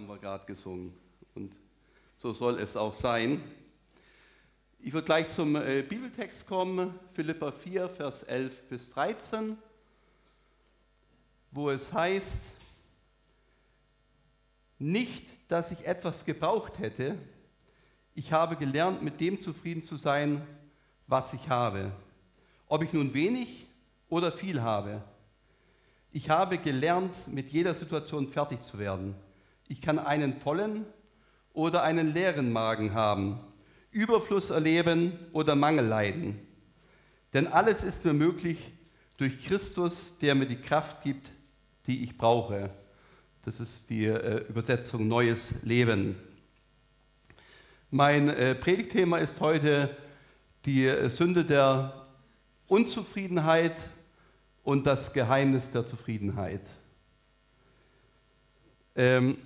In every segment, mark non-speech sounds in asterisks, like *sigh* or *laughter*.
haben wir gerade gesungen. Und so soll es auch sein. Ich würde gleich zum äh, Bibeltext kommen, Philippa 4, Vers 11 bis 13, wo es heißt, nicht, dass ich etwas gebraucht hätte, ich habe gelernt, mit dem zufrieden zu sein, was ich habe. Ob ich nun wenig oder viel habe. Ich habe gelernt, mit jeder Situation fertig zu werden. Ich kann einen vollen oder einen leeren Magen haben, Überfluss erleben oder Mangel leiden. Denn alles ist mir möglich durch Christus, der mir die Kraft gibt, die ich brauche. Das ist die äh, Übersetzung Neues Leben. Mein äh, Predigtthema ist heute die äh, Sünde der Unzufriedenheit und das Geheimnis der Zufriedenheit. Ähm,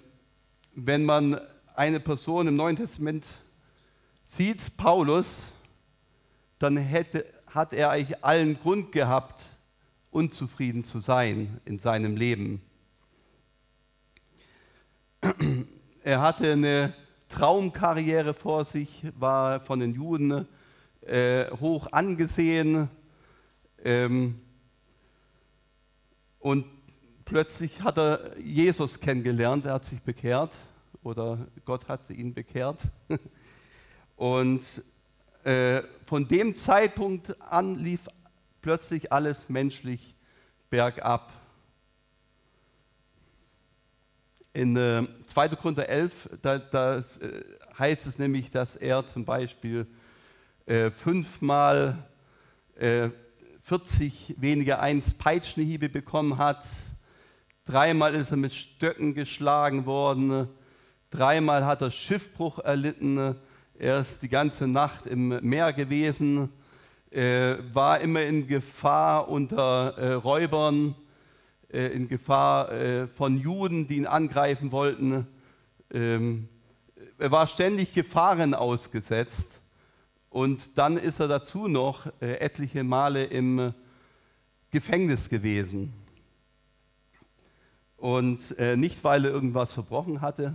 wenn man eine Person im Neuen Testament sieht, Paulus, dann hätte, hat er eigentlich allen Grund gehabt, unzufrieden zu sein in seinem Leben. Er hatte eine Traumkarriere vor sich, war von den Juden äh, hoch angesehen, ähm, und plötzlich hat er Jesus kennengelernt, er hat sich bekehrt oder Gott hat ihn bekehrt. *laughs* Und äh, von dem Zeitpunkt an lief plötzlich alles menschlich bergab. In äh, 2. Korinther 11, da, da äh, heißt es nämlich, dass er zum Beispiel äh, fünfmal äh, 40 weniger 1 Peitschenhiebe bekommen hat. Dreimal ist er mit Stöcken geschlagen worden. Dreimal hat er Schiffbruch erlitten. Er ist die ganze Nacht im Meer gewesen, war immer in Gefahr unter äh, Räubern, äh, in Gefahr äh, von Juden, die ihn angreifen wollten. Ähm, er war ständig Gefahren ausgesetzt. Und dann ist er dazu noch etliche Male im Gefängnis gewesen. Und äh, nicht, weil er irgendwas verbrochen hatte,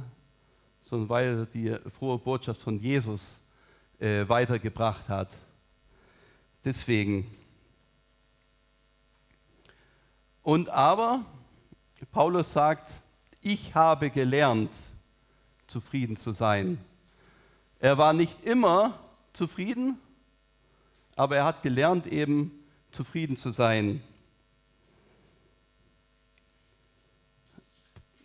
sondern weil er die frohe Botschaft von Jesus äh, weitergebracht hat. Deswegen. Und aber, Paulus sagt, ich habe gelernt, zufrieden zu sein. Er war nicht immer zufrieden, aber er hat gelernt, eben zufrieden zu sein.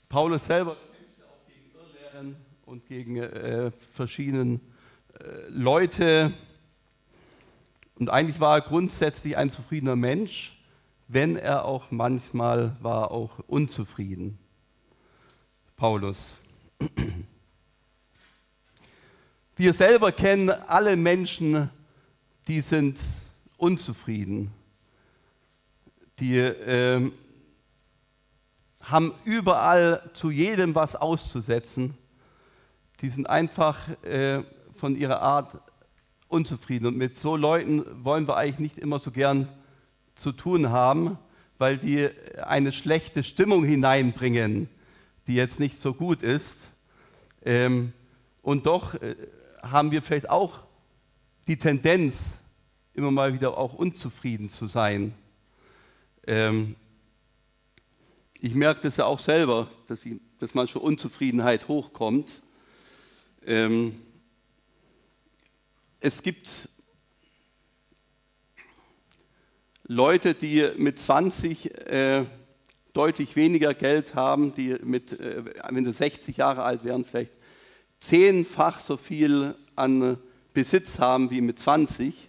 Paulus selber kämpfte auch gegen Irrlehren und gegen äh, verschiedene äh, Leute. Und eigentlich war er grundsätzlich ein zufriedener Mensch, wenn er auch manchmal war auch unzufrieden. Paulus. Wir selber kennen alle Menschen, die sind unzufrieden. Die äh, haben überall zu jedem was auszusetzen. Die sind einfach äh, von ihrer Art unzufrieden. Und mit so Leuten wollen wir eigentlich nicht immer so gern zu tun haben, weil die eine schlechte Stimmung hineinbringen, die jetzt nicht so gut ist. Ähm, und doch äh, haben wir vielleicht auch die Tendenz, immer mal wieder auch unzufrieden zu sein. Ähm, ich merke das ja auch selber, dass, ich, dass manchmal Unzufriedenheit hochkommt. Ähm, es gibt Leute, die mit 20 äh, deutlich weniger Geld haben, die mit, äh, wenn sie 60 Jahre alt wären, vielleicht zehnfach so viel an Besitz haben wie mit 20.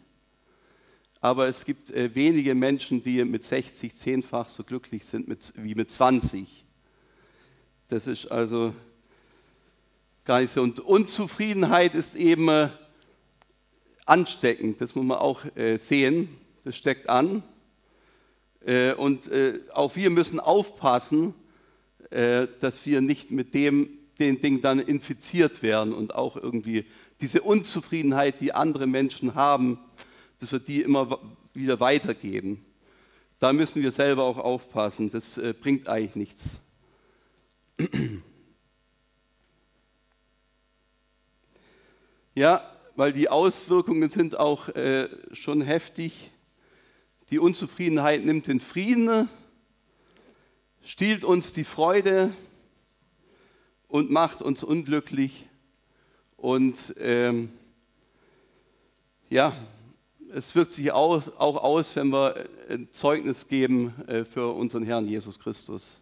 Aber es gibt äh, wenige Menschen, die mit 60 zehnfach so glücklich sind wie mit 20. Das ist also gar nicht so. Und Unzufriedenheit ist eben äh, ansteckend. Das muss man auch äh, sehen. Das steckt an. Und auch wir müssen aufpassen, dass wir nicht mit dem den Ding dann infiziert werden und auch irgendwie diese Unzufriedenheit, die andere Menschen haben, dass wir die immer wieder weitergeben. Da müssen wir selber auch aufpassen. Das äh, bringt eigentlich nichts. *clears throat* Ja, weil die Auswirkungen sind auch äh, schon heftig. Die Unzufriedenheit nimmt den Frieden, stiehlt uns die Freude und macht uns unglücklich. Und ähm, ja, es wirkt sich auch, aus, wenn wir ein Zeugnis geben äh, für unseren Herrn Jesus Christus.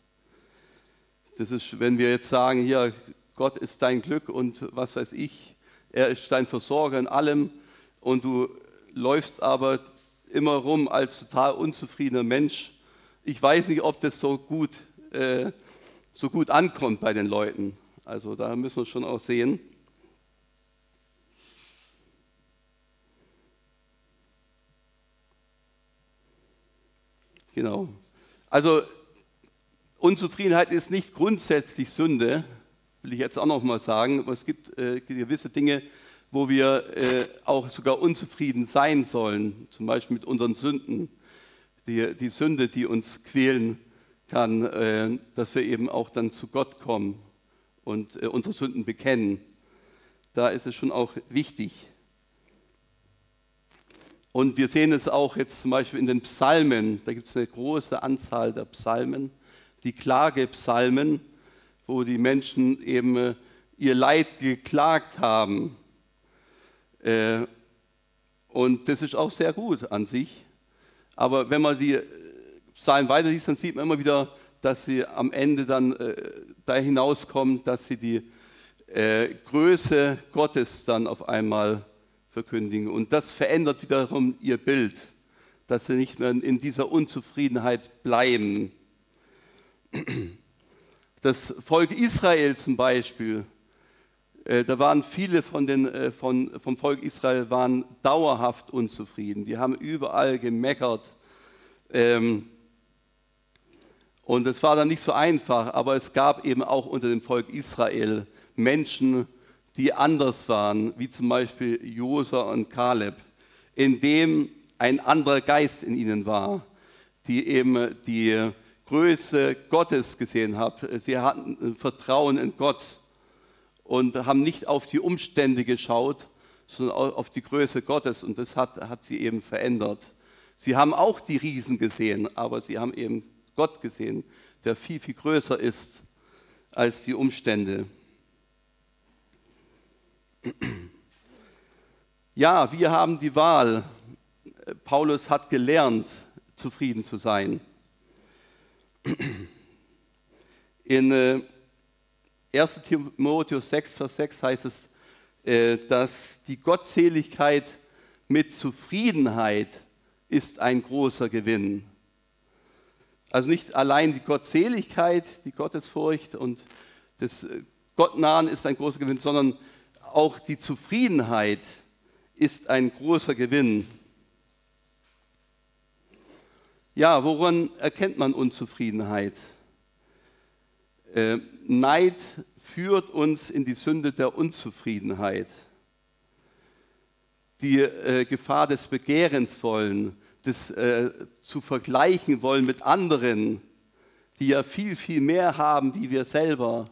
Das ist, wenn wir jetzt sagen, hier, Gott ist dein Glück und was weiß ich, er ist dein Versorger in allem und du läufst aber immer rum als total unzufriedener Mensch. Ich weiß nicht, ob das so gut, äh, so gut ankommt bei den Leuten. Also da müssen wir schon auch sehen. Genau. Also Unzufriedenheit ist nicht grundsätzlich Sünde, will ich jetzt auch noch mal sagen. Aber es gibt äh, gewisse Dinge, wo wir äh, auch sogar unzufrieden sein sollen, zum Beispiel mit unseren Sünden. Die, die Sünde, die uns quälen kann, äh, dass wir eben auch dann zu Gott kommen und äh, unsere Sünden bekennen. Da ist es schon auch wichtig. Und wir sehen es auch jetzt zum Beispiel in den Psalmen. Da gibt es eine große Anzahl der Psalmen, die Klagepsalmen, wo die Menschen eben äh, ihr Leid geklagt haben. Äh, und das ist auch sehr gut an sich. Aber wenn man die äh, Psalmen weiterliest, dann sieht man immer wieder, dass sie am Ende dann da hinauskommen, dass sie die Größe Gottes dann auf einmal verkündigen. Und das verändert wiederum ihr Bild, dass sie nicht mehr in dieser Unzufriedenheit bleiben. Das Volk Israel zum Beispiel, äh, da waren viele von den, äh, von, vom Volk Israel waren dauerhaft unzufrieden. Die haben überall gemeckert. Ähm, und es war dann nicht so einfach, aber es gab eben auch unter dem Volk Israel Menschen, die anders waren, wie zum Beispiel Josa und Kaleb, in dem ein anderer Geist in ihnen war, die eben die Größe Gottes gesehen haben. Sie hatten Vertrauen in Gott und haben nicht auf die Umstände geschaut, sondern auf die Größe Gottes und das hat, hat sie eben verändert. Sie haben auch die Riesen gesehen, aber sie haben eben Gott gesehen, der viel, viel größer ist als die Umstände. Ja, wir haben die Wahl. Paulus hat gelernt, zufrieden zu sein. In 1 äh, Timotheus 6, Vers 6 heißt es, äh, dass die Gottseligkeit mit Zufriedenheit ist ein großer Gewinn. Also nicht allein die Gottseligkeit, die Gottesfurcht und das äh, Gottnahen ist ein großer Gewinn, sondern auch die Zufriedenheit ist ein großer Gewinn. Ja, woran erkennt man Unzufriedenheit? Äh, Neid führt uns in die Sünde der Unzufriedenheit. Die äh, Gefahr des Begehrens wollen, des äh, zu vergleichen wollen mit anderen, die ja viel, viel mehr haben wie wir selber.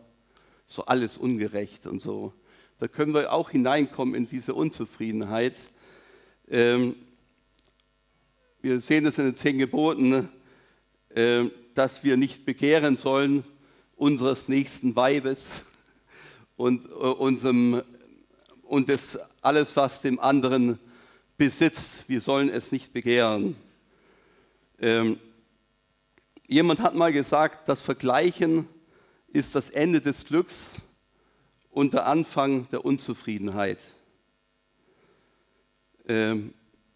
So alles ungerecht und so da können wir auch hineinkommen in diese Unzufriedenheit. Ähm, wir sehen es in den zehn Geboten, äh, dass wir nicht begehren sollen unseres nächsten Weibes *laughs* und, äh, unserem, und das alles, was dem anderen besitzt. Wir sollen es nicht begehren. Ähm, jemand hat mal gesagt, das Vergleichen ist das Ende des Glücks und der Anfang der Unzufriedenheit. Ähm,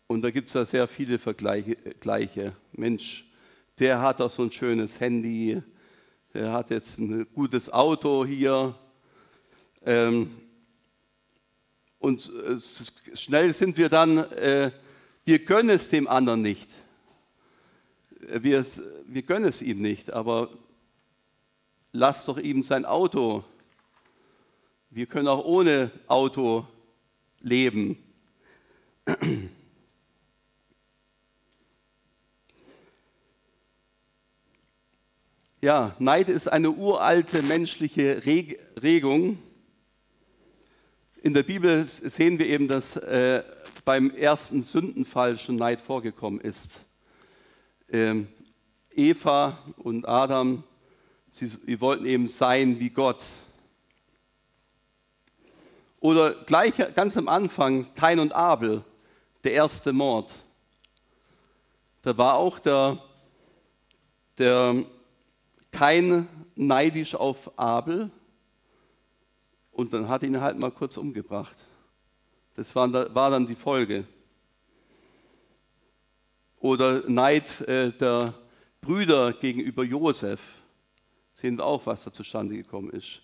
und da gibt es ja sehr viele Vergleiche. Mensch, der hat doch so ein schönes Handy, der hat jetzt ein gutes Auto hier. Ähm, und äh, schnell sind wir dann, äh, wir gönnen es dem anderen nicht. Wir, wir gönnen es ihm nicht, aber lass doch ihm sein Auto wir können auch ohne Auto leben. Ja, Neid ist eine uralte menschliche Regung. in der Bibel sehen wir eben, dass äh, beim ersten Sündenfall schon Neid vorgekommen ist. Ähm, Eva und Adam, sie, sie wollten eben sein wie Gott. Oder gleich ganz am Anfang Kain und Abel, der erste Mord. Da war auch der, der Kain neidisch auf Abel und dann hat ihn halt mal kurz umgebracht. Das war, war dann die Folge. Oder Neid äh, der Brüder gegenüber Josef. Sehen wir auch, was da zustande gekommen ist.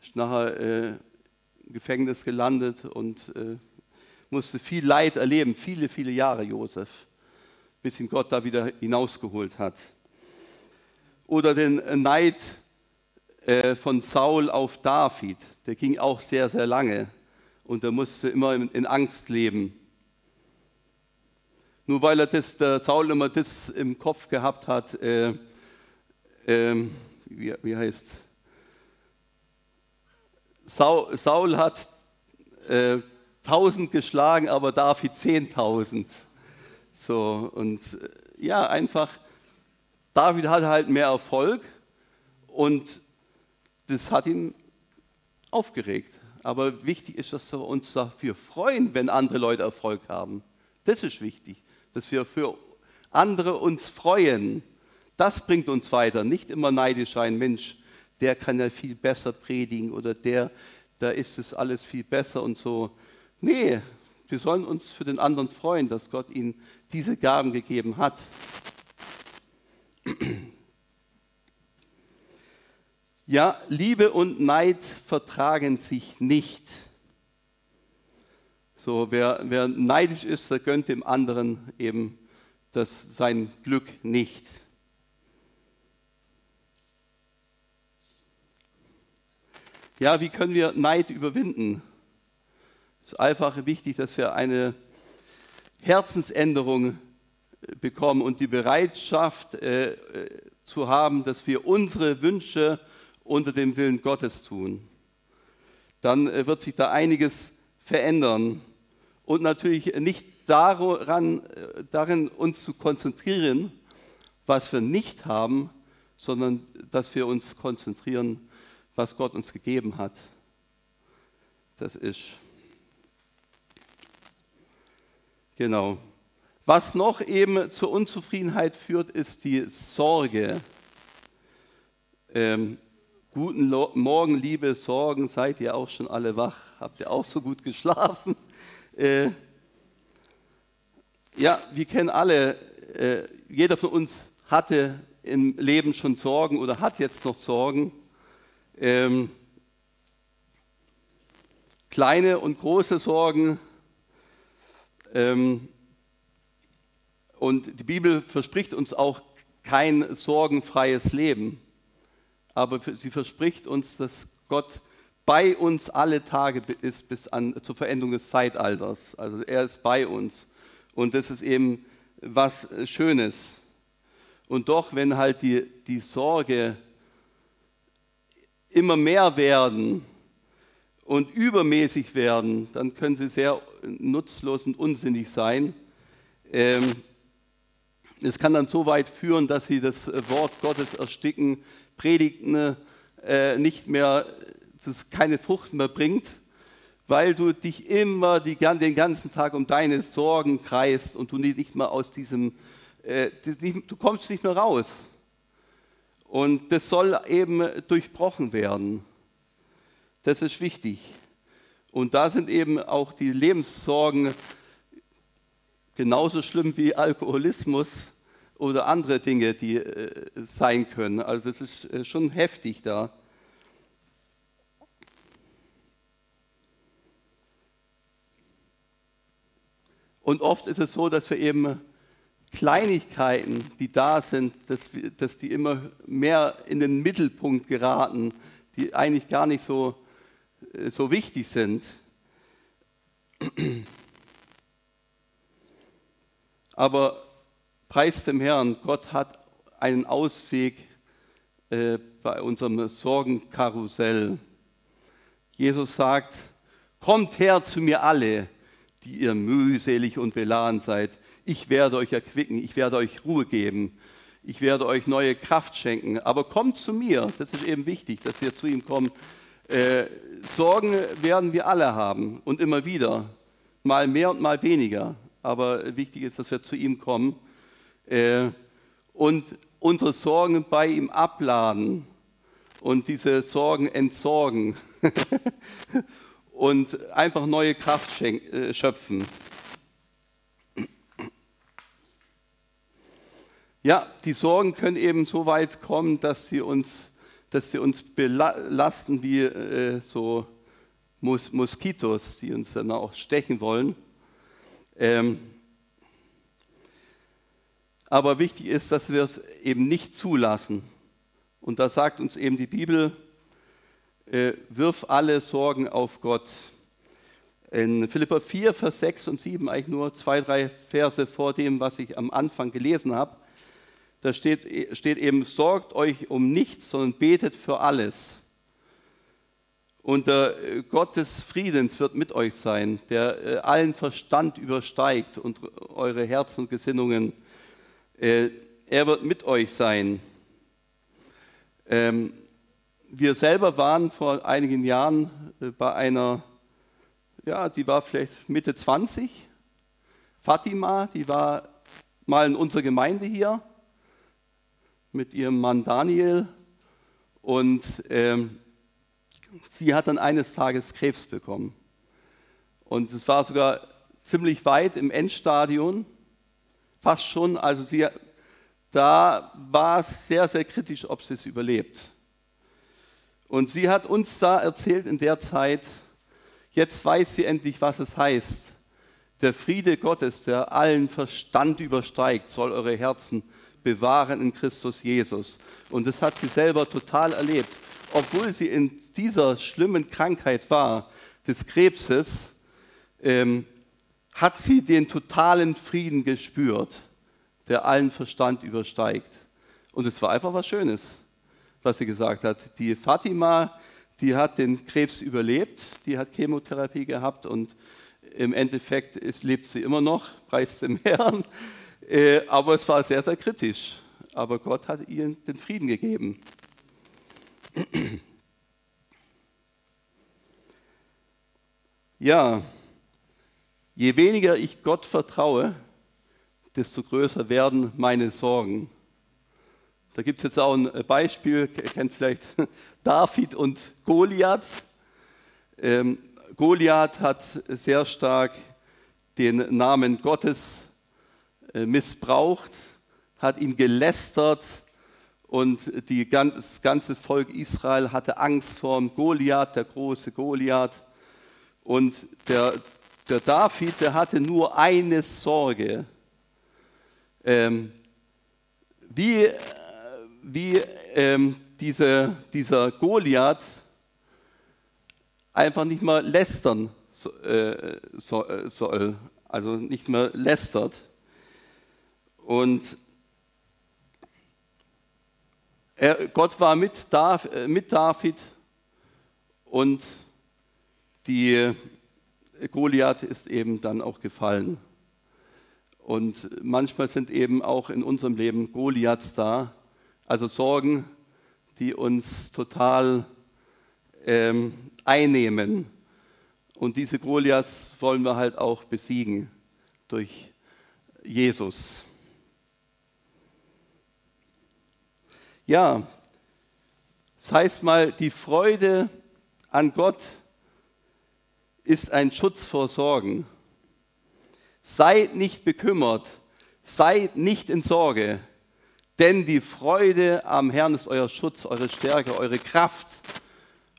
Ist nachher äh, Gefängnis gelandet und äh, musste viel Leid erleben, viele, viele Jahre Josef, bis ihn Gott da wieder hinausgeholt hat. Oder den Neid äh, von Saul auf David, der ging auch sehr, sehr lange und er musste immer in Angst leben. Nur weil er das, der Saul immer das im Kopf gehabt hat, äh, äh, wie, wie heißt Saul, Saul hat äh, tausend geschlagen, aber David zehntausend. So, und äh, ja, einfach, David hatte halt mehr Erfolg und das hat ihn aufgeregt. Aber wichtig ist, dass wir uns dafür freuen, wenn andere Leute Erfolg haben. Das ist wichtig, dass wir für andere uns freuen. Das bringt uns weiter. Nicht immer neidisch sein, Mensch, der kann ja viel besser predigen oder der, da ist es alles viel besser und so. Nee, wir sollen uns für den anderen freuen, dass Gott ihnen diese Gaben gegeben hat. *clears throat* Ja, Liebe und Neid vertragen sich nicht. So, wer, wer neidisch ist, der gönnt dem anderen eben das, sein Glück nicht. Ja, wie können wir Neid überwinden? Es ist einfach wichtig, dass wir eine Herzensänderung bekommen und die Bereitschaft äh, äh zu haben, dass wir unsere Wünsche unter dem Willen Gottes tun, dann äh, wird sich da einiges verändern. Und natürlich nicht daran, äh, darin uns zu konzentrieren, was wir nicht haben, sondern dass wir uns konzentrieren, was Gott uns gegeben hat. Das ist. Genau. Was noch eben zur Unzufriedenheit führt, ist die Sorge. Ähm, Guten Morgen, liebe Sorgen, seid ihr auch schon alle wach? Habt ihr auch so gut geschlafen? *laughs* Äh, ja, wir kennen alle, äh, jeder von uns hatte im Leben schon Sorgen oder hat jetzt noch Sorgen. Ähm, kleine und große Sorgen. Ähm, und die Bibel verspricht uns auch kein sorgenfreies Leben aber sie verspricht uns, dass Gott bei uns alle Tage ist bis an, zur Verendung des Zeitalters. Also er ist bei uns. Und das ist eben was Schönes. Und doch, wenn halt die, die Sorge immer mehr werden und übermäßig werden, dann können sie sehr nutzlos und unsinnig sein. Ähm, es kann dann so weit führen, dass sie das Wort Gottes ersticken, Predigten äh, nicht mehr, das keine Frucht mehr bringt, weil du dich immer die, den ganzen Tag um deine Sorgen kreist und du nicht mehr aus diesem, äh, du kommst nicht mehr raus. Und das soll eben durchbrochen werden. Das ist wichtig. Und da sind eben auch die Lebenssorgen genauso schlimm wie Alkoholismus oder andere Dinge, die äh, sein können. Also das ist äh, schon heftig da. Und oft ist es so, dass wir eben Kleinigkeiten, die da sind, dass, dass die immer mehr in den Mittelpunkt geraten, die eigentlich gar nicht so, äh, so wichtig sind. Aber Preis dem Herrn, Gott hat einen Ausweg äh, bei unserem Sorgenkarussell. Jesus sagt, Kommt her zu mir alle, die ihr mühselig und beladen seid. Ich werde euch erquicken, ich werde euch Ruhe geben, ich werde euch neue Kraft schenken. Aber kommt zu mir, das ist eben wichtig, dass wir zu ihm kommen. Äh, Sorgen werden wir alle haben und immer wieder, mal mehr und mal weniger. Aber wichtig ist, dass wir zu ihm kommen äh, und unsere Sorgen bei ihm abladen und diese Sorgen entsorgen *laughs* und einfach neue Kraft äh, schöpfen. Ja, die Sorgen können eben so weit kommen, dass sie uns, dass sie uns belasten wie äh, so Mos Moskitos, die uns dann auch stechen wollen. Ähm, aber wichtig ist, dass wir es eben nicht zulassen. Und da sagt uns eben die Bibel, äh, wirf alle Sorgen auf Gott. In Philippa 4, Vers 6 und 7, eigentlich nur zwei, drei Verse vor dem, was ich am Anfang gelesen habe, da steht, steht eben, sorgt euch um nichts, sondern betet für alles. Und der äh, Gott des Friedens wird mit euch sein, der äh, allen Verstand übersteigt und eure Herzen und Gesinnungen. Äh, er wird mit euch sein. Ähm, wir selber waren vor einigen Jahren bei einer, ja, die war vielleicht Mitte 20, Fatima, die war mal in unserer Gemeinde hier mit ihrem Mann Daniel und ähm, sie hat dann eines Tages Krebs bekommen. Und es war sogar ziemlich weit im Endstadion, fast schon. Also sie, da war es sehr, sehr kritisch, ob sie es überlebt. Und sie hat uns da erzählt in der Zeit, jetzt weiß sie endlich, was es heißt. Der Friede Gottes, der allen Verstand übersteigt, soll eure Herzen bewahren in Christus Jesus. Und das hat sie selber total erlebt obwohl sie in dieser schlimmen Krankheit war, des Krebses, ähm, hat sie den totalen Frieden gespürt, der allen Verstand übersteigt. Und es war einfach was Schönes, was sie gesagt hat. Die Fatima, die hat den Krebs überlebt, die hat Chemotherapie gehabt und im Endeffekt ist, lebt sie immer noch, preist dem *laughs* Herrn. Äh, aber es war sehr, sehr kritisch. Aber Gott hat ihr den Frieden gegeben. Ja, je weniger ich Gott vertraue, desto größer werden meine Sorgen. Da gibt es jetzt auch ein Beispiel, ihr kennt vielleicht *laughs* David und Goliath. Ähm, Goliath hat sehr stark den Namen Gottes missbraucht, hat ihn gelästert, und die, das ganze Volk Israel hatte Angst vor dem Goliath, der große Goliath. Und der, der David, der hatte nur eine Sorge. Ähm, wie wie ähm, diese, dieser Goliath einfach nicht mehr lästern äh, äh, soll, also nicht mehr lästert. Und er, Gott war mit, äh, mit David und die Goliath ist eben dann auch gefallen. Und manchmal sind eben auch in unserem Leben Goliaths da, also Sorgen, die uns total ähm, einnehmen. Und diese Goliaths wollen wir halt auch besiegen durch Jesus. Ja, das heißt mal, die Freude an Gott ist ein Schutz vor Sorgen. Seid nicht bekümmert, seid nicht in Sorge, denn die Freude am Herrn ist euer Schutz, eure Stärke, eure Kraft.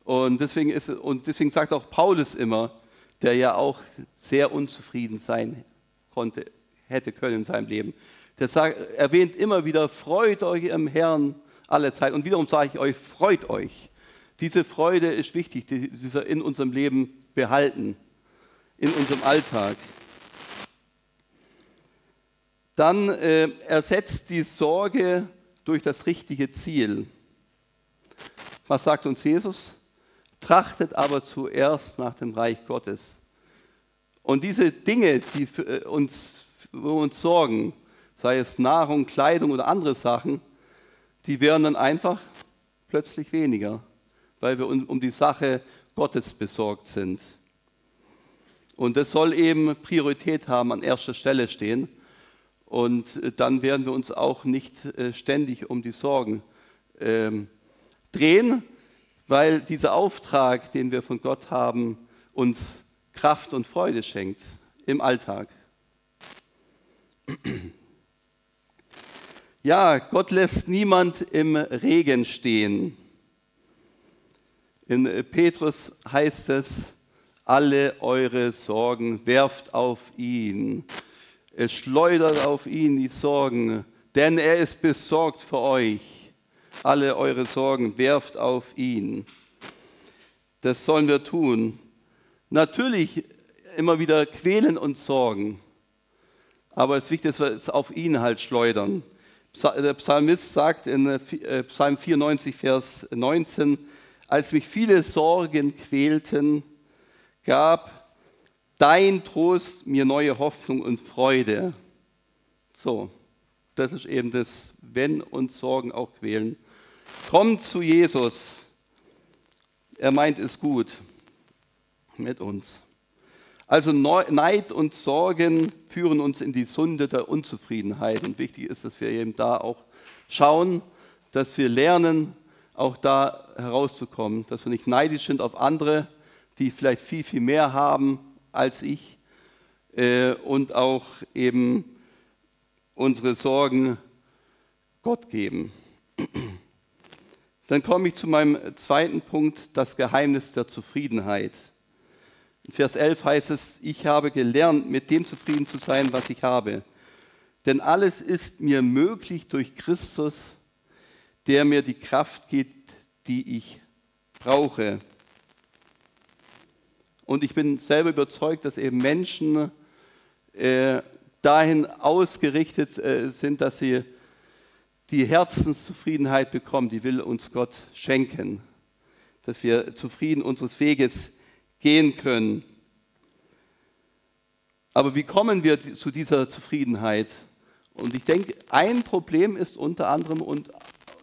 Und deswegen, ist, und deswegen sagt auch Paulus immer, der ja auch sehr unzufrieden sein konnte, hätte können in seinem Leben. Der sagt, erwähnt immer wieder, freut euch im Herrn alle Zeit. Und wiederum sage ich euch, freut euch. Diese Freude ist wichtig, die wir in unserem Leben behalten, in unserem Alltag. Dann äh, ersetzt die Sorge durch das richtige Ziel. Was sagt uns Jesus? trachtet aber zuerst nach dem Reich Gottes. Und diese Dinge, die für uns, für uns sorgen, sei es Nahrung, Kleidung oder andere Sachen, die werden dann einfach plötzlich weniger, weil wir um die Sache Gottes besorgt sind. Und das soll eben Priorität haben, an erster Stelle stehen. Und äh, dann werden wir uns auch nicht äh, ständig um die Sorgen ähm, drehen, weil dieser Auftrag, den wir von Gott haben, uns Kraft und Freude schenkt im Alltag. Ja, Gott lässt niemand im Regen stehen. In Petrus heißt es, alle eure Sorgen werft auf ihn. Es schleudert auf ihn die Sorgen, denn er ist besorgt für euch. Alle eure Sorgen werft auf ihn. Das sollen wir tun. Natürlich immer wieder quälen und sorgen. Aber es ist wichtig, dass wir es auf ihn halt schleudern. Der Psalmist sagt in äh, Psalm 94, Vers 19, als mich viele Sorgen quälten, gab dein Trost mir neue Hoffnung und Freude. So, das ist eben das, wenn uns Sorgen auch quälen. Kommt zu Jesus. Er meint es gut mit uns. Also Neid und Sorgen führen uns in die Sünde der Unzufriedenheit. Und wichtig ist, dass wir eben da auch schauen, dass wir lernen, auch da herauszukommen, dass wir nicht neidisch sind auf andere, die vielleicht viel, viel mehr haben als ich äh, und auch eben unsere Sorgen Gott geben. Dann komme ich zu meinem zweiten Punkt, das Geheimnis der Zufriedenheit. In Vers 11 heißt es, ich habe gelernt, mit dem zufrieden zu sein, was ich habe. Denn alles ist mir möglich durch Christus, der mir die Kraft gibt, die ich brauche. Und ich bin selber überzeugt, dass eben Menschen äh, dahin ausgerichtet äh, sind, dass sie die Herzenszufriedenheit bekommen, die will uns Gott schenken, dass wir zufrieden unseres Weges gehen können. Aber wie kommen wir zu dieser Zufriedenheit? Und ich denke, ein Problem ist unter anderem und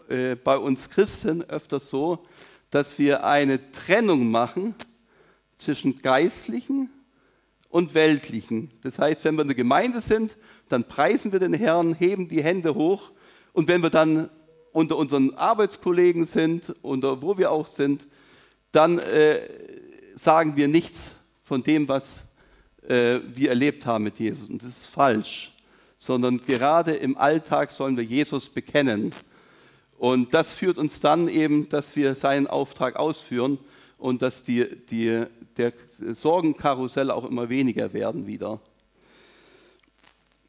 äh, bei uns Christen öfters so, dass wir eine Trennung machen zwischen geistlichen und weltlichen. Das heißt, wenn wir in der Gemeinde sind, dann preisen wir den Herrn, heben die Hände hoch und wenn wir dann unter unseren Arbeitskollegen sind, oder wo wir auch sind, dann äh, sagen wir nichts von dem, was äh, wir erlebt haben mit Jesus. Und das ist falsch, sondern gerade im Alltag sollen wir Jesus bekennen. Und das führt uns dann eben, dass wir seinen Auftrag ausführen und dass die, die, der Sorgenkarussell auch immer weniger werden wieder.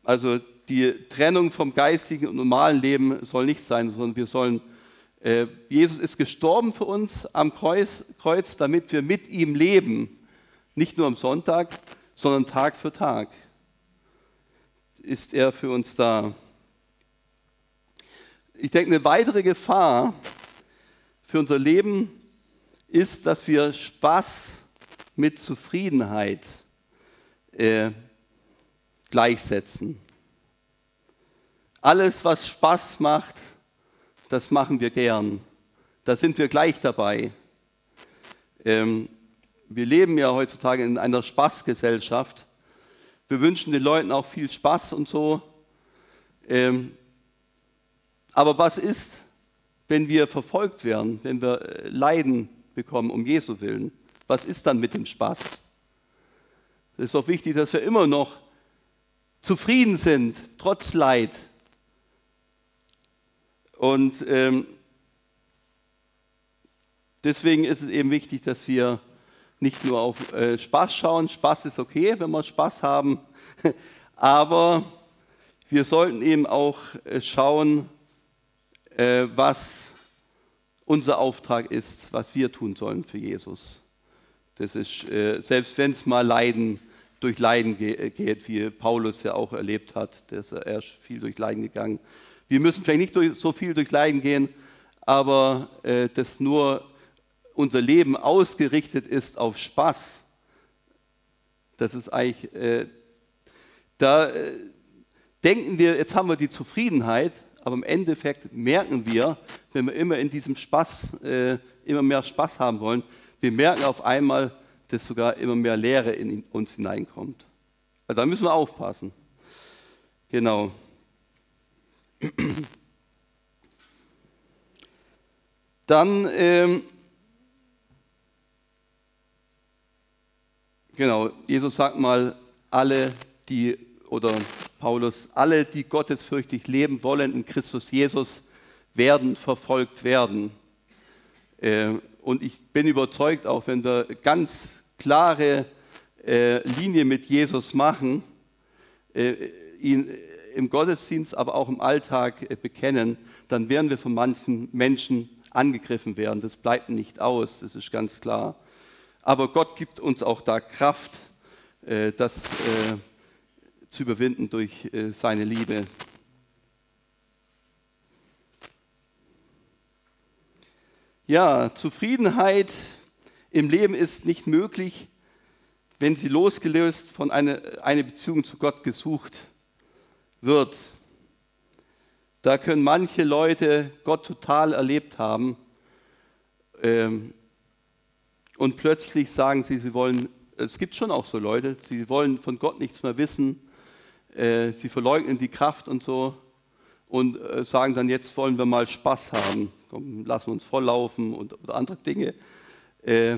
Also die Trennung vom geistigen und normalen Leben soll nicht sein, sondern wir sollen Jesus ist gestorben für uns am Kreuz, Kreuz, damit wir mit ihm leben. Nicht nur am Sonntag, sondern Tag für Tag ist er für uns da. Ich denke, eine weitere Gefahr für unser Leben ist, dass wir Spaß mit Zufriedenheit äh, gleichsetzen. Alles, was Spaß macht, das machen wir gern. Da sind wir gleich dabei. Ähm, wir leben ja heutzutage in einer Spaßgesellschaft. Wir wünschen den Leuten auch viel Spaß und so. Ähm, aber was ist, wenn wir verfolgt werden, wenn wir äh, Leiden bekommen um Jesu willen? Was ist dann mit dem Spaß? Es ist doch wichtig, dass wir immer noch zufrieden sind, trotz Leid. Und ähm, deswegen ist es eben wichtig, dass wir nicht nur auf äh, Spaß schauen. Spaß ist okay, wenn wir Spaß haben, *laughs* aber wir sollten eben auch äh, schauen, äh, was unser Auftrag ist, was wir tun sollen für Jesus. Das ist, äh, selbst wenn es mal Leiden durch Leiden ge geht, wie Paulus ja auch erlebt hat, dass er ist viel durch Leiden gegangen wir müssen vielleicht nicht durch, so viel durch Leiden gehen, aber äh, das nur unser Leben ausgerichtet ist auf Spaß, das ist eigentlich, äh, da äh, denken wir, jetzt haben wir die Zufriedenheit, aber im Endeffekt merken wir, wenn wir immer in diesem Spaß, äh, immer mehr Spaß haben wollen, wir merken auf einmal, dass sogar immer mehr Leere in uns hineinkommt. Also da müssen wir aufpassen. Genau. Dann, ähm, genau, Jesus sagt mal, alle, die, oder Paulus, alle, die gottesfürchtig leben wollen in Christus Jesus, werden verfolgt werden. Äh, und ich bin überzeugt, auch wenn wir ganz klare äh, Linie mit Jesus machen, äh, ihn im Gottesdienst, aber auch im Alltag äh, bekennen, dann werden wir von manchen Menschen angegriffen werden. Das bleibt nicht aus, das ist ganz klar. Aber Gott gibt uns auch da Kraft, äh, das äh, zu überwinden durch seine Liebe. Ja, Zufriedenheit im Leben ist nicht möglich, wenn sie losgelöst von einer eine Beziehung zu Gott gesucht wird. Da können manche Leute Gott total erlebt haben ähm, und plötzlich sagen sie, sie wollen, es gibt schon auch so Leute, sie wollen von Gott nichts mehr wissen, äh, sie verleugnen die Kraft und so und äh, sagen dann, jetzt wollen wir mal Spaß haben, Komm, lassen uns volllaufen und, oder andere Dinge. Äh,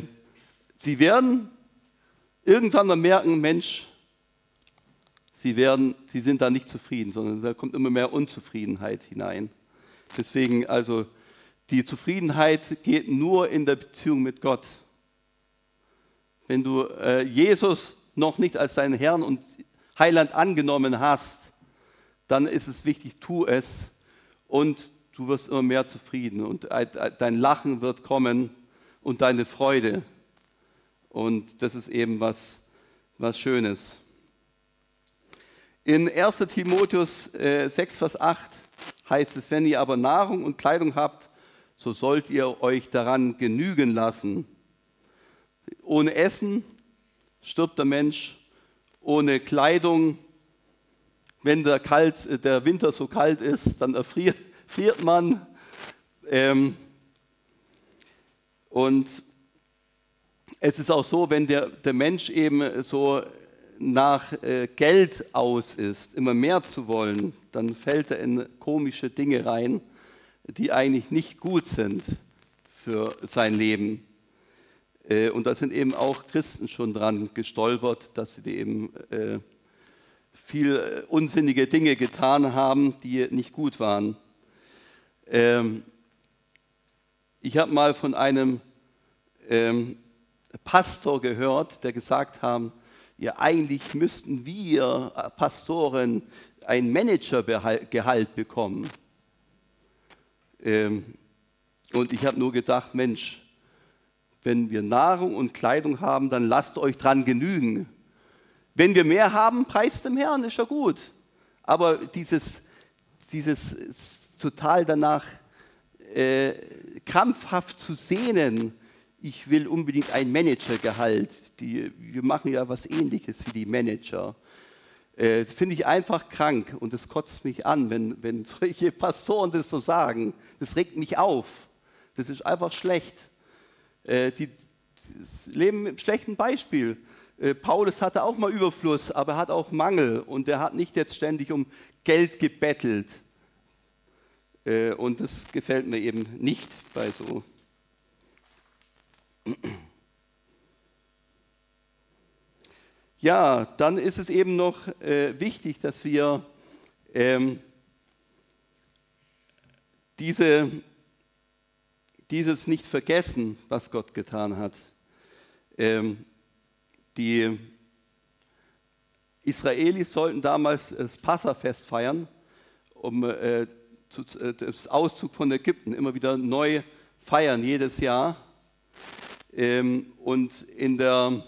sie werden irgendwann mal merken, Mensch, sie, werden, sie sind da nicht zufrieden, sondern da kommt immer mehr Unzufriedenheit hinein. Deswegen also, die Zufriedenheit geht nur in der Beziehung mit Gott. Wenn du äh, Jesus noch nicht als deinen Herrn und Heiland angenommen hast, dann ist es wichtig, tu es und du wirst immer mehr zufrieden und dein Lachen wird kommen und deine Freude. Und das ist eben was, was Schönes. In 1 Timotheus 6, äh, Vers 8 heißt es, wenn ihr aber Nahrung und Kleidung habt, so sollt ihr euch daran genügen lassen. Ohne Essen stirbt der Mensch, ohne Kleidung, wenn der, kalt, der Winter so kalt ist, dann erfriert *laughs* friert man. Ähm, und es ist auch so, wenn der, der Mensch eben so nach äh, Geld aus ist, immer mehr zu wollen, dann fällt er in komische Dinge rein, die eigentlich nicht gut sind für sein Leben. Äh, und da sind eben auch Christen schon dran gestolpert, dass sie eben äh, viel äh, unsinnige Dinge getan haben, die nicht gut waren. Ähm, ich habe mal von einem ähm, Pastor gehört, der gesagt haben, ja eigentlich müssten wir äh, Pastoren ein Managergehalt bekommen. Ähm, und ich habe nur gedacht, Mensch, wenn wir Nahrung und Kleidung haben, dann lasst euch dran genügen. Wenn wir mehr haben, preist dem Herrn, ist ja gut. Aber dieses, dieses total danach äh, krampfhaft zu sehnen, ich will unbedingt ein Managergehalt. Die, wir machen ja was ähnliches wie die Manager. Äh, Finde ich einfach krank und es kotzt mich an, wenn, wenn *laughs* solche Pastoren das so sagen. Das regt mich auf. Das ist einfach schlecht. Äh, die, leben im schlechten Beispiel. Äh, Paulus hatte auch mal Überfluss, aber er hat auch Mangel und er hat nicht jetzt ständig um Geld gebettelt. Und das gefällt mir eben nicht bei so Ja, dann ist es eben noch äh, wichtig, dass wir ähm, diese, dieses nicht vergessen, was Gott getan hat. Ähm, die Israelis sollten damals das Passafest feiern, um äh, zu, äh, das Auszug von Ägypten immer wieder neu feiern, jedes Jahr. Ähm, und in der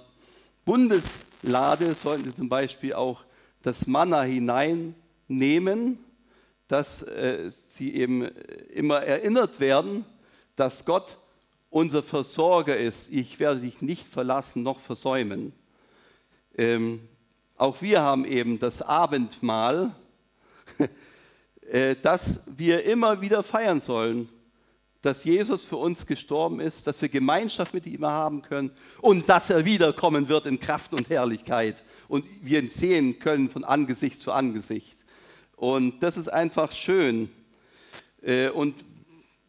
Bundeslade sollten sie zum Beispiel auch das Manna hineinnehmen, dass äh, sie eben immer erinnert werden, dass Gott unser Versorger ist. Ich werde dich nicht verlassen noch versäumen. Ähm, auch wir haben eben das Abendmahl, *laughs* äh, das wir immer wieder feiern sollen, dass Jesus für uns gestorben ist, dass wir Gemeinschaft mit ihm haben können und dass er wiederkommen wird in Kraft und Herrlichkeit und wir ihn sehen können von Angesicht zu Angesicht. Und das ist einfach schön. Äh, und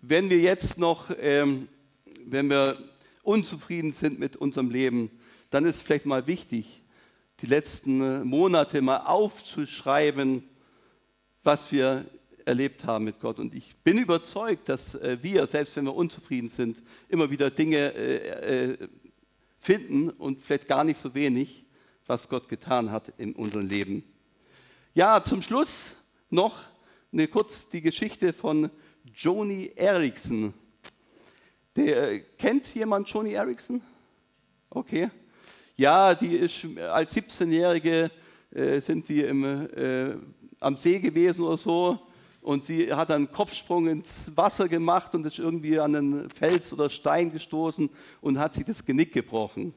wenn wir jetzt noch, ähm, wenn wir unzufrieden sind mit unserem Leben, dann ist vielleicht mal wichtig, die letzten Monate mal aufzuschreiben, was wir erlebt haben mit Gott. Und ich bin überzeugt, dass äh, wir, selbst wenn wir unzufrieden sind, immer wieder Dinge finden und vielleicht gar nicht so wenig, was Gott getan hat in unserem Leben. Ja, zum Schluss noch eine, kurz die Geschichte von Joni Erickson. Der, kennt jemand Joni Erickson? Okay. Ja, die ist als 17-Jährige äh, sind die im, äh, am See gewesen oder so und sie hat einen Kopfsprung ins Wasser gemacht und ist irgendwie an einen Fels oder Stein gestoßen und hat sich das Genick gebrochen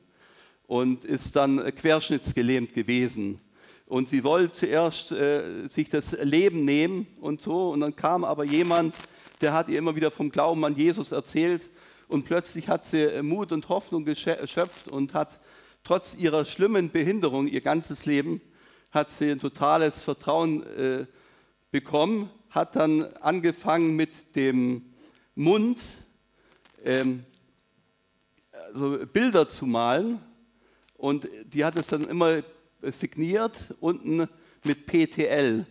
und ist dann querschnittsgelähmt gewesen. Und sie wollte zuerst äh, sich das Leben nehmen und so. Und dann kam aber jemand, der hat ihr immer wieder vom Glauben an Jesus erzählt. Und plötzlich hat sie Mut und Hoffnung geschöpft und hat trotz ihrer schlimmen Behinderung ihr ganzes Leben, hat sie ein totales Vertrauen äh, bekommen, hat dann angefangen mit dem Mund ähm, also Bilder zu malen. Und die hat es dann immer signiert, unten mit PTL,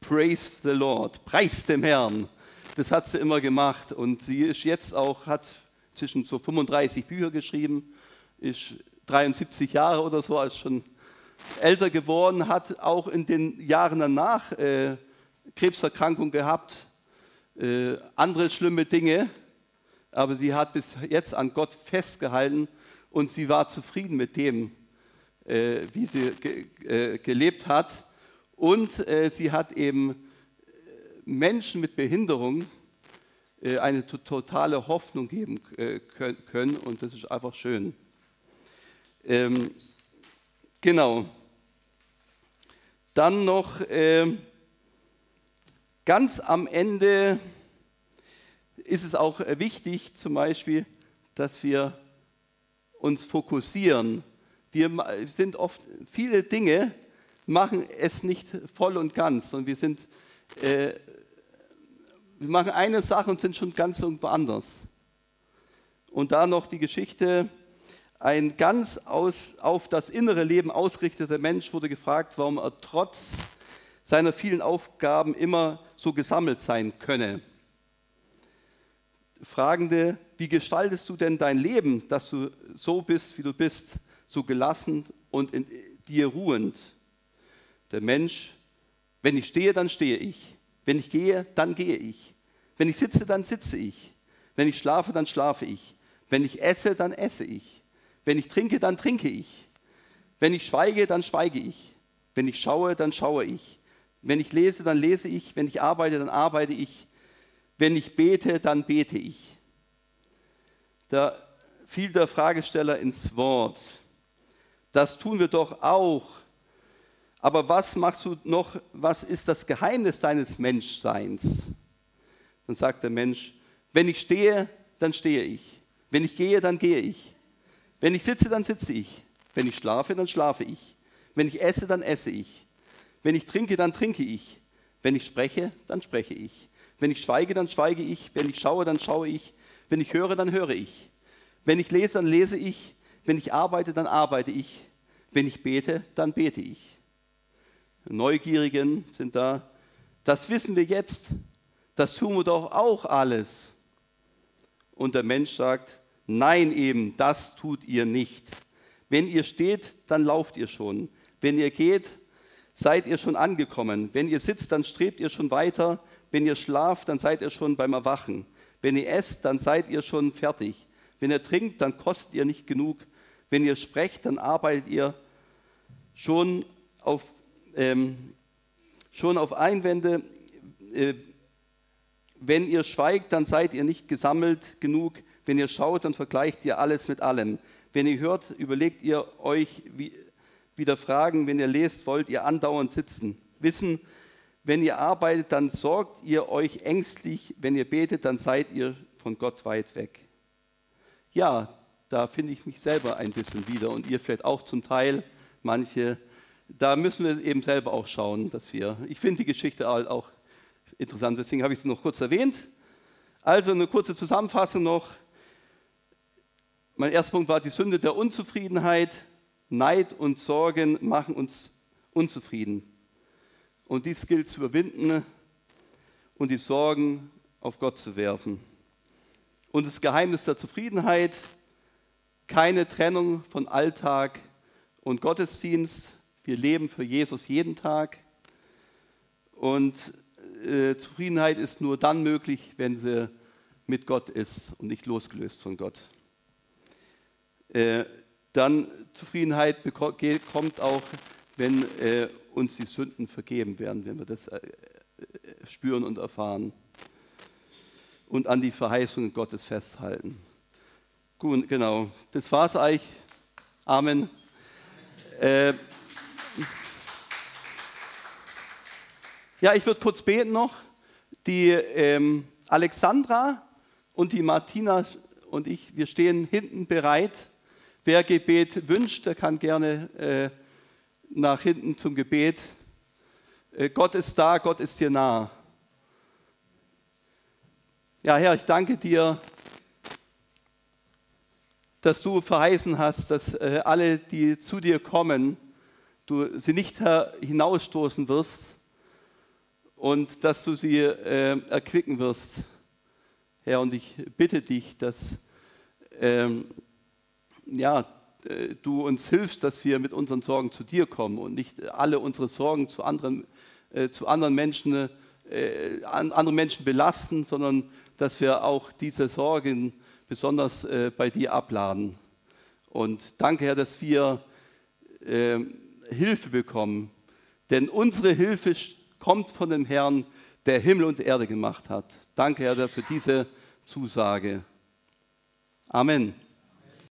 Praise the Lord, Preis dem Herrn. Das hat sie immer gemacht und sie ist jetzt auch, hat zwischen so 35 Bücher geschrieben, ist 73 Jahre oder so, als schon älter geworden, hat auch in den Jahren danach äh, Krebserkrankung gehabt, äh, andere schlimme Dinge, aber sie hat bis jetzt an Gott festgehalten und sie war zufrieden mit dem, äh, wie sie ge äh, gelebt hat. Und äh, sie hat eben Menschen mit Behinderung eine totale Hoffnung geben können und das ist einfach schön. Ähm, genau. Dann noch äh, ganz am Ende ist es auch wichtig, zum Beispiel, dass wir uns fokussieren wir sind oft, viele Dinge machen es nicht voll und ganz und wir sind, äh, wir machen eine Sache und sind schon ganz irgendwo anders. Und da noch die Geschichte, ein ganz aus, auf das innere Leben ausgerichteter Mensch wurde gefragt, warum er trotz seiner vielen Aufgaben immer so gesammelt sein könne. Fragende, wie gestaltest du denn dein Leben, dass du so bist, wie du bist? so gelassen und in dir ruhend. Der Mensch, wenn ich stehe, dann stehe ich. Wenn ich gehe, dann gehe ich. Wenn ich sitze, dann sitze ich. Wenn ich schlafe, dann schlafe ich. Wenn ich esse, dann esse ich. Wenn ich trinke, dann trinke ich. Wenn ich schweige, dann schweige ich. Wenn ich schaue, dann schaue ich. Wenn ich lese, dann lese ich. Wenn ich arbeite, dann arbeite ich. Wenn ich bete, dann bete ich. Da fiel der Fragesteller ins Wort. Das tun wir doch auch. Aber was machst du noch, was ist das Geheimnis deines Menschseins? Dann sagt der Mensch, wenn ich stehe, dann stehe ich. Wenn ich gehe, dann gehe ich. Wenn ich sitze, dann sitze ich. Wenn ich schlafe, dann schlafe ich. Wenn ich esse, dann esse ich. Wenn ich trinke, dann trinke ich. Wenn ich spreche, dann spreche ich. Wenn ich schweige, dann schweige ich. Wenn ich schaue, dann schaue ich. Wenn ich höre, dann höre ich. Wenn ich lese, dann lese ich. Wenn ich arbeite, dann arbeite ich. Wenn ich bete, dann bete ich. Neugierigen sind da. Das wissen wir jetzt. Das tun wir doch auch alles. Und der Mensch sagt, nein eben, das tut ihr nicht. Wenn ihr steht, dann lauft ihr schon. Wenn ihr geht, seid ihr schon angekommen. Wenn ihr sitzt, dann strebt ihr schon weiter. Wenn ihr schlaft, dann seid ihr schon beim Erwachen. Wenn ihr esst, dann seid ihr schon fertig. Wenn ihr trinkt, dann kostet ihr nicht genug. Wenn ihr sprecht, dann arbeitet ihr schon auf, ähm, schon auf Einwände. Äh, wenn ihr schweigt, dann seid ihr nicht gesammelt genug. Wenn ihr schaut, dann vergleicht ihr alles mit allem. Wenn ihr hört, überlegt ihr euch wieder Fragen. Wenn ihr lest, wollt ihr andauernd sitzen. Wissen, wenn ihr arbeitet, dann sorgt ihr euch ängstlich. Wenn ihr betet, dann seid ihr von Gott weit weg. Ja, da finde ich mich selber ein bisschen wieder und ihr vielleicht auch zum Teil, manche. Da müssen wir eben selber auch schauen, dass wir, ich finde die Geschichte auch interessant, deswegen habe ich sie noch kurz erwähnt. Also eine kurze Zusammenfassung noch. Mein erster Punkt war die Sünde der Unzufriedenheit. Neid und Sorgen machen uns unzufrieden. Und dies gilt zu überwinden und die Sorgen auf Gott zu werfen. Und das Geheimnis der Zufriedenheit, keine Trennung von Alltag und Gottesdienst. Wir leben für Jesus jeden Tag. Und äh, Zufriedenheit ist nur dann möglich, wenn sie mit Gott ist und nicht losgelöst von Gott. Äh, dann Zufriedenheit kommt auch, wenn äh, uns die Sünden vergeben werden, wenn wir das äh, spüren und erfahren und an die Verheißungen Gottes festhalten. Gut, genau. Das war es eigentlich. Amen. Äh, ja, ich würde kurz beten noch. Die ähm, Alexandra und die Martina und ich, wir stehen hinten bereit. Wer Gebet wünscht, der kann gerne äh, nach hinten zum Gebet. Äh, Gott ist da, Gott ist dir nah. Ja, Herr, ich danke dir, dass du verheißen hast, dass äh, alle, die zu dir kommen, du sie nicht hinausstoßen wirst und dass du sie äh, erquicken wirst. Herr, und ich bitte dich, dass ähm, ja, äh, du uns hilfst, dass wir mit unseren Sorgen zu dir kommen und nicht alle unsere Sorgen zu anderen, äh, zu anderen Menschen, äh, andere Menschen belasten, sondern dass wir auch diese Sorgen besonders äh, bei dir abladen. Und danke, Herr, dass wir äh, Hilfe bekommen, denn unsere Hilfe kommt von dem Herrn, der Himmel und Erde gemacht hat. Danke, Herr, für diese Zusage. Amen.